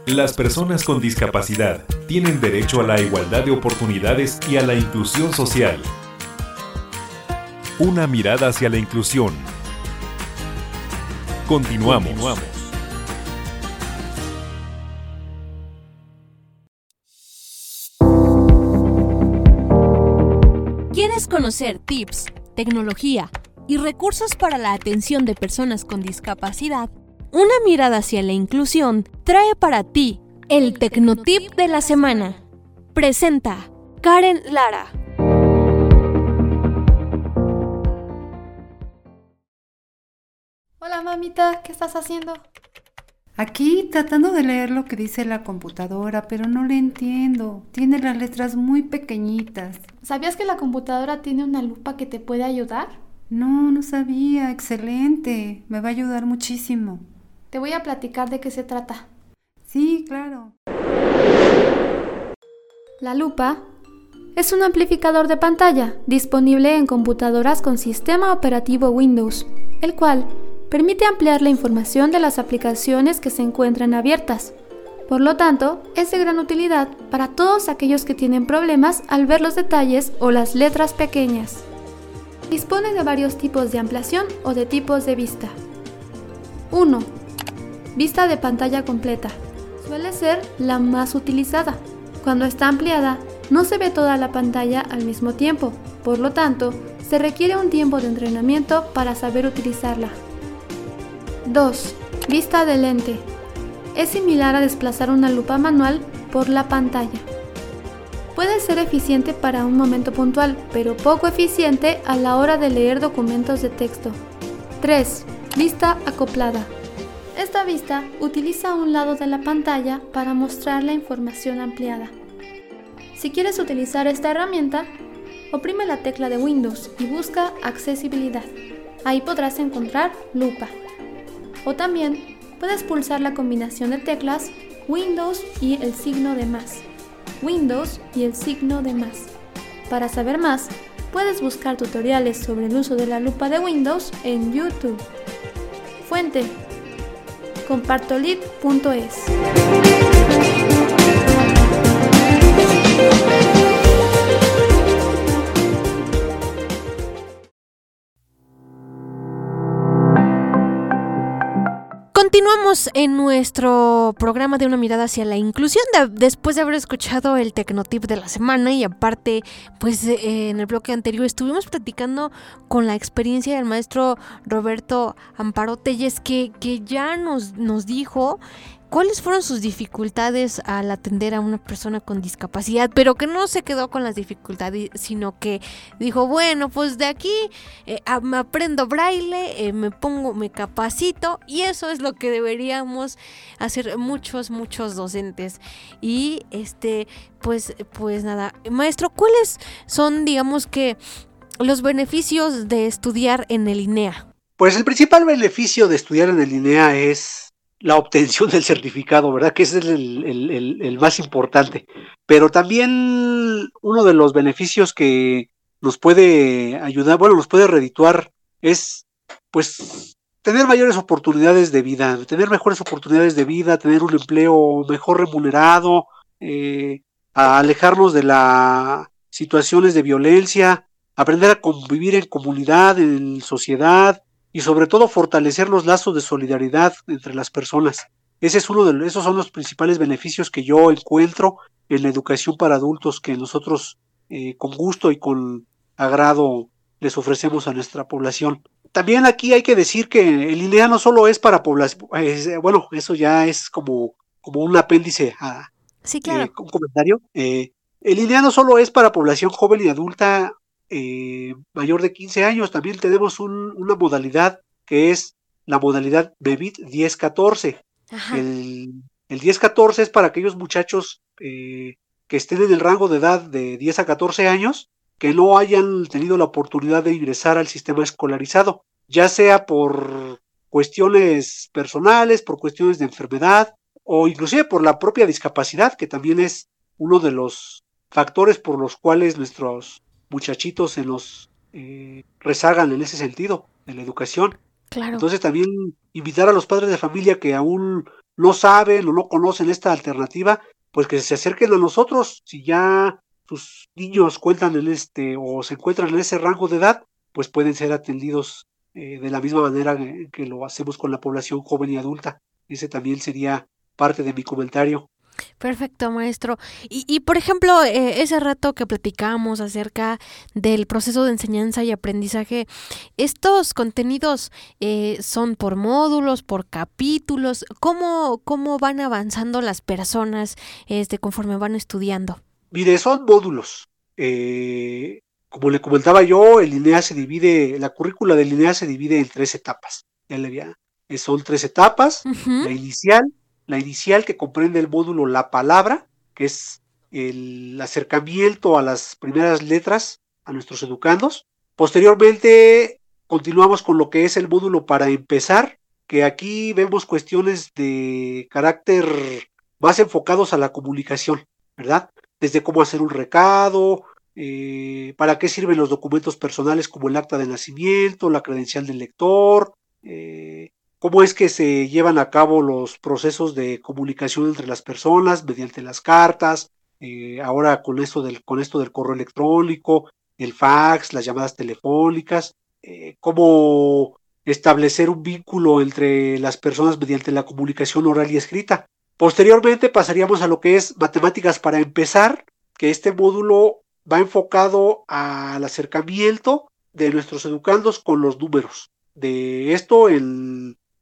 Las personas con discapacidad tienen derecho a la igualdad de oportunidades y a la inclusión social. Una mirada hacia la inclusión. Continuamos. ¿Quieres conocer tips, tecnología y recursos para la atención de personas con discapacidad? Una mirada hacia la inclusión trae para ti el Tecnotip de la semana. Presenta Karen Lara. Hola mamita, ¿qué estás haciendo? Aquí tratando de leer lo que dice la computadora, pero no le entiendo. Tiene las letras muy pequeñitas. ¿Sabías que la computadora tiene una lupa que te puede ayudar? No, no sabía. Excelente. Me va a ayudar muchísimo. Te voy a platicar de qué se trata. Sí, claro. La lupa es un amplificador de pantalla disponible en computadoras con sistema operativo Windows, el cual permite ampliar la información de las aplicaciones que se encuentran abiertas. Por lo tanto, es de gran utilidad para todos aquellos que tienen problemas al ver los detalles o las letras pequeñas. Dispone de varios tipos de ampliación o de tipos de vista. 1. Vista de pantalla completa. Suele ser la más utilizada. Cuando está ampliada, no se ve toda la pantalla al mismo tiempo, por lo tanto, se requiere un tiempo de entrenamiento para saber utilizarla. 2. Vista de lente. Es similar a desplazar una lupa manual por la pantalla. Puede ser eficiente para un momento puntual, pero poco eficiente a la hora de leer documentos de texto. 3. Vista acoplada. Esta vista utiliza un lado de la pantalla para mostrar la información ampliada. Si quieres utilizar esta herramienta, oprime la tecla de Windows y busca Accesibilidad. Ahí podrás encontrar Lupa. O también puedes pulsar la combinación de teclas Windows y el signo de más. Windows y el signo de más. Para saber más, puedes buscar tutoriales sobre el uso de la lupa de Windows en YouTube. Fuente compartolit.es Continuamos en nuestro programa de una mirada hacia la inclusión después de haber escuchado el Tecnotip de la semana y aparte pues eh, en el bloque anterior estuvimos platicando con la experiencia del maestro Roberto Amparo Telles que, que ya nos, nos dijo cuáles fueron sus dificultades al atender a una persona con discapacidad, pero que no se quedó con las dificultades, sino que dijo, bueno, pues de aquí eh, me aprendo braille, eh, me pongo, me capacito y eso es lo que deberíamos hacer muchos, muchos docentes. Y este, pues, pues nada, maestro, ¿cuáles son, digamos que, los beneficios de estudiar en el INEA? Pues el principal beneficio de estudiar en el INEA es la obtención del certificado, ¿verdad? Que ese es el, más importante. Pero también uno de los beneficios que nos puede ayudar, bueno, nos puede redituar es, pues, tener mayores oportunidades de vida, tener mejores oportunidades de vida, tener un empleo mejor remunerado, eh, alejarnos de las situaciones de violencia, aprender a convivir en comunidad, en sociedad, y sobre todo fortalecer los lazos de solidaridad entre las personas. Ese es uno de esos son los principales beneficios que yo encuentro en la educación para adultos que nosotros eh, con gusto y con agrado les ofrecemos a nuestra población. También aquí hay que decir que el INEA no solo es para población, bueno, eso ya es como, como un apéndice a sí, claro. Eh, un comentario. Eh, el INEA no solo es para población joven y adulta eh, mayor de 15 años. También tenemos una modalidad que es la modalidad BEBIT 10-14. El, el 10-14 es para aquellos muchachos eh, que estén en el rango de edad de 10 a 14 años que no hayan tenido la oportunidad de ingresar al sistema escolarizado, ya sea por cuestiones personales, por cuestiones de enfermedad o inclusive por la propia discapacidad, que también es uno de los factores por los cuales nuestros muchachitos se nos eh, rezagan en ese sentido, en la educación. Claro. Entonces también invitar a los padres de familia que aún no saben o no conocen esta alternativa, pues que se acerquen a nosotros. Si ya sus niños cuentan en este o se encuentran en ese rango de edad, pues pueden ser atendidos eh, de la misma manera que lo hacemos con la población joven y adulta. Ese también sería parte de mi comentario. Perfecto, maestro. Y, por ejemplo, eh, ese rato que platicamos acerca del proceso de enseñanza y aprendizaje, ¿estos contenidos eh, son por módulos, por capítulos? ¿Cómo, cómo van avanzando las personas este, conforme van estudiando? Mire, son módulos. Eh, como le comentaba yo, el INEA se divide, la currícula del INEA se divide en tres etapas. Ya le son tres etapas, la inicial, la inicial que comprende el módulo La Palabra, que es el acercamiento a las primeras letras a nuestros educandos. Posteriormente continuamos con lo que es el módulo para empezar, que aquí vemos cuestiones de carácter más enfocados a la comunicación, ¿verdad? desde cómo hacer un recado, eh, para qué sirven los documentos personales como el acta de nacimiento, la credencial del lector, eh, cómo es que se llevan a cabo los procesos de comunicación entre las personas mediante las cartas, eh, ahora con esto, del, con esto del correo electrónico, el fax, las llamadas telefónicas, cómo establecer un vínculo entre las personas mediante la comunicación oral y escrita. Posteriormente pasaríamos a lo que es matemáticas para empezar, que este módulo va enfocado al acercamiento de nuestros educandos con los números. De esto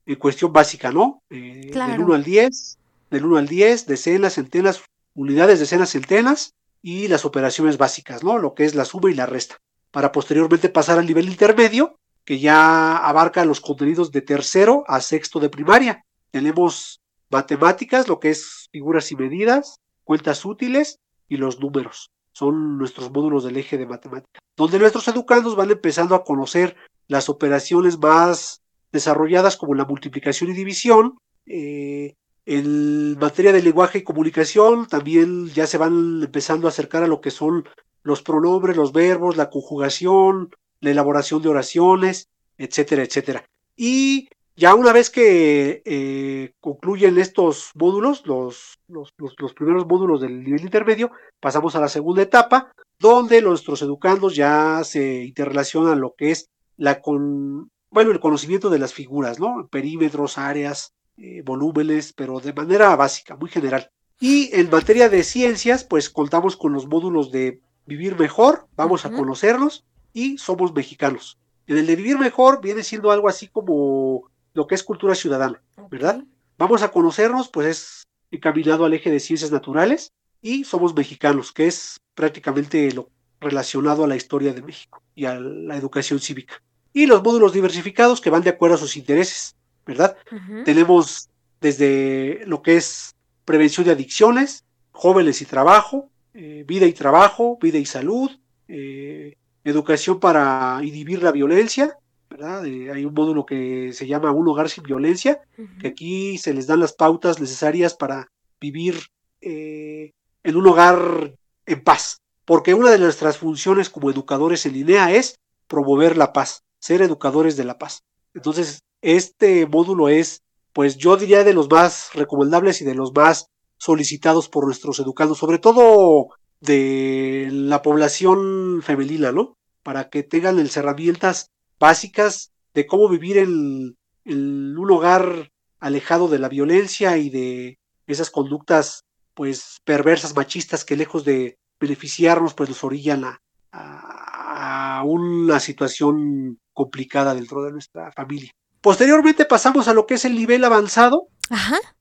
en, cuestión básica, ¿no? Eh, del 1 al 10, del 1 al 10, decenas, centenas, unidades, decenas, centenas y las operaciones básicas, ¿no? Lo que es la suma y la resta. Para posteriormente pasar al nivel intermedio, que ya abarca los contenidos de tercero a sexto de primaria. Tenemos matemáticas, lo que es figuras y medidas, cuentas útiles y los números son nuestros módulos del eje de matemática, donde nuestros educandos van empezando a conocer las operaciones más desarrolladas como la multiplicación y división. Eh, en materia de lenguaje y comunicación también ya se van empezando a acercar a lo que son los pronombres, los verbos, la conjugación, la elaboración de oraciones, etcétera, etcétera. Y ya una vez que eh, concluyen estos módulos, los, los, primeros módulos del nivel intermedio, pasamos a la segunda etapa, donde nuestros educandos ya se interrelacionan lo que es la con, bueno, el conocimiento de las figuras, ¿no? Perímetros, áreas, eh, volúmenes, pero de manera básica, muy general. Y en materia de ciencias, pues contamos con los módulos de vivir mejor, vamos a conocerlos y somos mexicanos. En el de vivir mejor viene siendo algo así como lo que es cultura ciudadana, ¿verdad? Vamos a conocernos, pues es encaminado al eje de ciencias naturales y somos mexicanos, que es prácticamente lo relacionado a la historia de México y a la educación cívica. Y los módulos diversificados que van de acuerdo a sus intereses, ¿verdad? Tenemos desde lo que es prevención de adicciones, jóvenes y trabajo, eh, vida y trabajo, vida y salud, eh, educación para inhibir la violencia, hay un módulo que se llama Un hogar sin violencia, que aquí se les dan las pautas necesarias para vivir eh, en un hogar en paz, porque una de nuestras funciones como educadores en línea es promover la paz, ser educadores de la paz. Entonces, este módulo es, pues yo diría, de los más recomendables y de los más solicitados por nuestros educandos, sobre todo de la población femenina, ¿no? Para que tengan las herramientas básicas de cómo vivir en, un hogar alejado de la violencia y de esas conductas pues perversas, machistas que lejos de beneficiarnos pues nos orillan a, a, una situación complicada dentro de nuestra familia. Posteriormente pasamos a lo que es el nivel avanzado,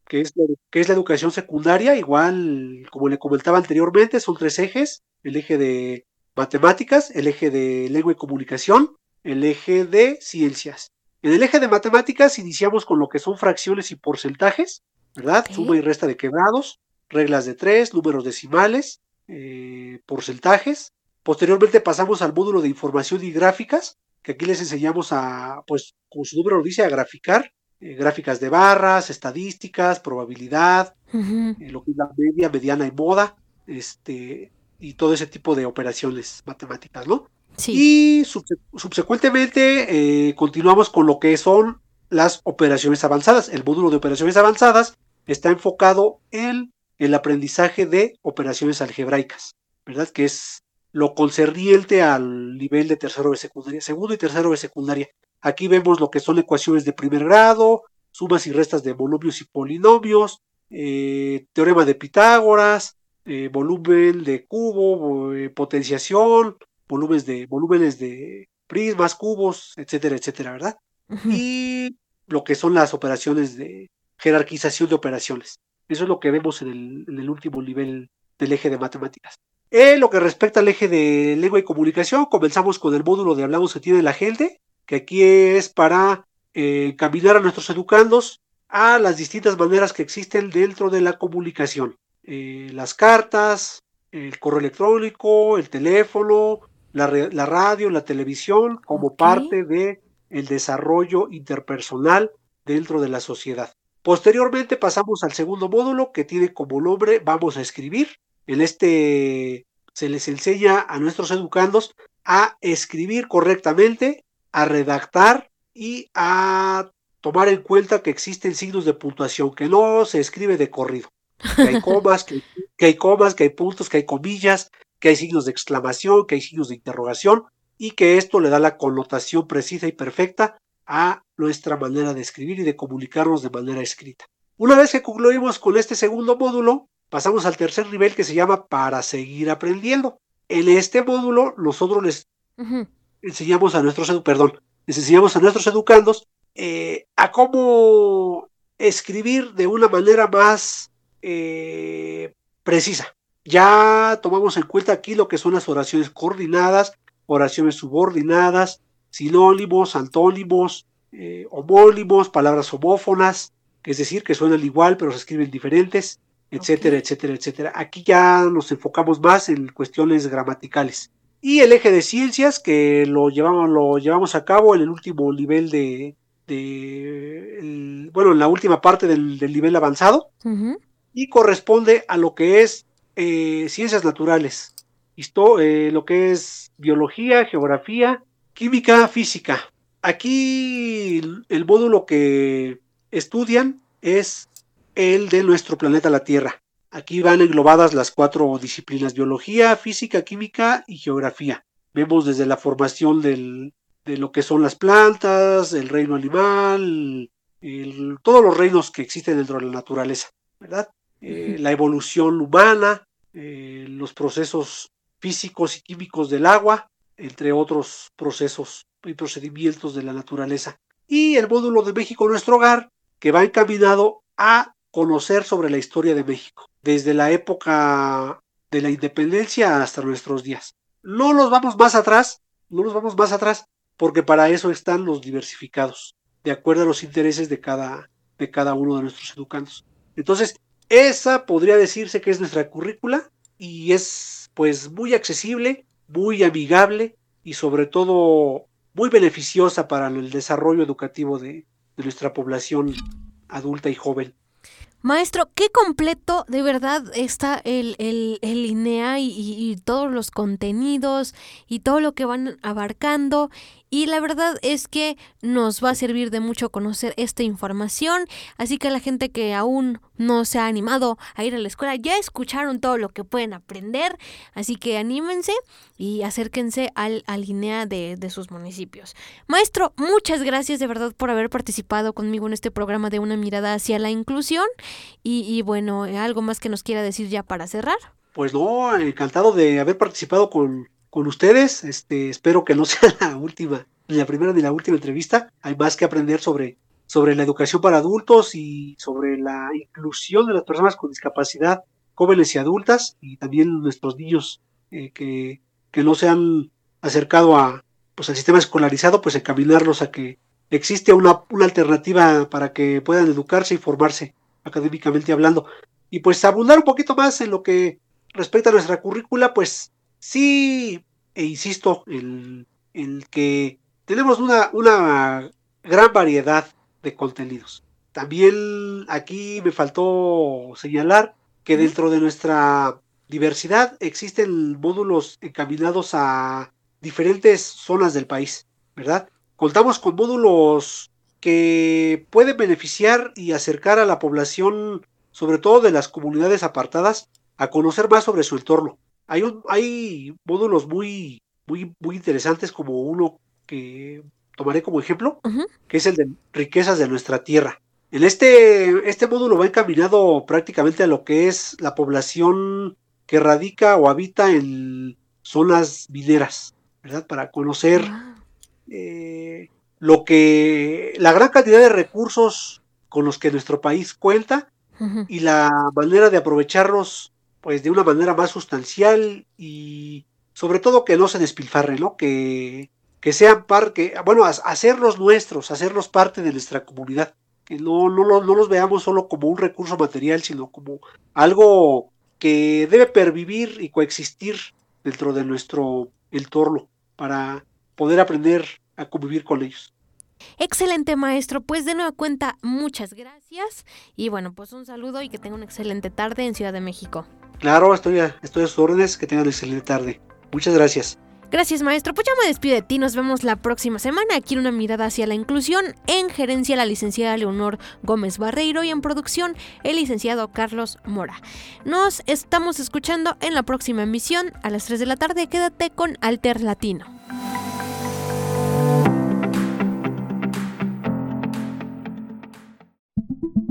Que, es, que es la educación secundaria, igual como le comentaba anteriormente, son tres ejes, el eje de matemáticas, el eje de lengua y comunicación el eje de ciencias. En el eje de matemáticas iniciamos con lo que son fracciones y porcentajes, ¿verdad? Suma y resta de quebrados, reglas de tres, números decimales, eh, porcentajes. Posteriormente pasamos al módulo de información y gráficas, que aquí les enseñamos a, pues, como su número lo dice, a graficar, eh, gráficas de barras, estadísticas, probabilidad, eh, lo que es la media, mediana y moda, este, y todo ese tipo de operaciones matemáticas, ¿no? Y subsecuentemente eh, continuamos con lo que son las operaciones avanzadas. El módulo de operaciones avanzadas está enfocado en el aprendizaje de operaciones algebraicas, ¿verdad? Que es lo concerniente al nivel de tercero de secundaria, segundo y tercero de secundaria. Aquí vemos lo que son ecuaciones de primer grado, sumas y restas de monomios y polinomios, eh, teorema de Pitágoras, eh, volumen de cubo, potenciación, volúmenes de, volúmenes de prismas, cubos, etcétera, etcétera, ¿verdad? Y lo que son las operaciones de jerarquización de operaciones. Eso es lo que vemos en el, último nivel del eje de matemáticas. En lo que respecta al eje de lengua y comunicación, comenzamos con el módulo de hablamos que tiene la gente, que aquí es para eh, encaminar a nuestros educandos a las distintas maneras que existen dentro de la comunicación. Eh, las cartas, el correo electrónico, el teléfono, la, radio, la televisión como parte de el desarrollo interpersonal dentro de la sociedad. Posteriormente pasamos al segundo módulo que tiene como nombre Vamos a escribir, En este se les enseña a nuestros educandos a escribir correctamente, a redactar y a tomar en cuenta que existen signos de puntuación, que no se escribe de corrido, que hay comas, que, hay comas, que hay puntos, que hay comillas, que hay signos de exclamación, que hay signos de interrogación y que esto le da la connotación precisa y perfecta a nuestra manera de escribir y de comunicarnos de manera escrita. Una vez que concluimos con este segundo módulo, pasamos al tercer nivel que se llama para seguir aprendiendo. En este módulo nosotros les enseñamos a nuestros, perdón, les enseñamos a nuestros educandos eh, a cómo escribir de una manera más eh, precisa. Ya tomamos en cuenta aquí lo que son las oraciones coordinadas, oraciones subordinadas, sinónimos, antónimos, eh, homónimos, palabras homófonas, es decir, que suenan igual pero se escriben diferentes, etcétera, etcétera, etcétera. Aquí ya nos enfocamos más en cuestiones gramaticales. Y el eje de ciencias, que lo llevamos, lo llevamos a cabo en el último nivel de, bueno, en la última parte del, nivel avanzado, y corresponde a lo que es eh, ciencias naturales, eh, lo que es biología, geografía, química, física. Aquí el módulo que estudian es el de nuestro planeta la Tierra. Aquí van englobadas las cuatro disciplinas, biología, física, química y geografía. Vemos desde la formación de lo que son las plantas, el reino animal, todos los reinos que existen dentro de la naturaleza, ¿verdad? Eh, la evolución humana, eh, los procesos físicos y químicos del agua, entre otros procesos y procedimientos de la naturaleza. Y el módulo de México, nuestro hogar, que va encaminado a conocer sobre la historia de México, desde la época de la independencia hasta nuestros días. No nos vamos más atrás, no nos vamos más atrás, porque para eso están los diversificados, de acuerdo a los intereses de cada, de cada uno de nuestros educandos. Entonces, esa podría decirse que es nuestra currícula y es pues muy accesible, muy amigable y sobre todo muy beneficiosa para el desarrollo educativo de, de nuestra población adulta y joven. Maestro, qué completo de verdad está el, el, el INEA y, y, todos los contenidos y todo lo que van abarcando y la verdad es que nos va a servir de mucho conocer esta información, así que la gente que aún no se ha animado a ir a la escuela ya escucharon todo lo que pueden aprender, así que anímense y acérquense al, al INEA de, de sus municipios. Maestro, muchas gracias de verdad por haber participado conmigo en este programa de una mirada hacia la inclusión y, y bueno, algo más que nos quiera decir ya para cerrar. Pues no, encantado de haber participado con, con ustedes. Este, espero que no sea la última, ni la primera ni la última entrevista. Hay más que aprender sobre, sobre la educación para adultos y sobre la inclusión de las personas con discapacidad, jóvenes y adultas, y también nuestros niños eh, que, que no se han acercado a, pues, al sistema escolarizado, pues encaminarlos a que existe una, una alternativa para que puedan educarse y formarse académicamente hablando. Y pues abundar un poquito más en lo que respecta a nuestra currícula, pues Sí, e insisto, en, que tenemos una, una gran variedad de contenidos. También aquí me faltó señalar que dentro de nuestra diversidad existen módulos encaminados a diferentes zonas del país, ¿verdad? Contamos con módulos que pueden beneficiar y acercar a la población, sobre todo de las comunidades apartadas, a conocer más sobre su entorno. Hay, un, hay módulos muy, muy, muy interesantes, como uno que tomaré como ejemplo, que es el de riquezas de nuestra tierra. En este, este módulo va encaminado prácticamente a lo que es la población que radica o habita en zonas mineras, ¿verdad? Para conocer eh, lo que, la gran cantidad de recursos con los que nuestro país cuenta y la manera de aprovecharlos pues de una manera más sustancial y sobre todo que no se despilfarre, ¿no? Que, que sean parte, bueno, hacerlos nuestros, hacerlos parte de nuestra comunidad, que no, no, no los veamos solo como un recurso material, sino como algo que debe pervivir y coexistir dentro de nuestro entorno para poder aprender a convivir con ellos. Excelente maestro, pues de nueva cuenta muchas gracias y bueno, pues un saludo y que tenga una excelente tarde en Ciudad de México. Claro, estoy a, estoy a sus órdenes. Que tengan una excelente tarde. Muchas gracias. Gracias, maestro. Pues ya me despido de ti. Nos vemos la próxima semana. Aquí en una mirada hacia la inclusión. En gerencia, la licenciada Leonor Gómez Barreiro y en producción, el licenciado Carlos Mora. Nos estamos escuchando en la próxima emisión a las 3 de la tarde. Quédate con Alter Latino.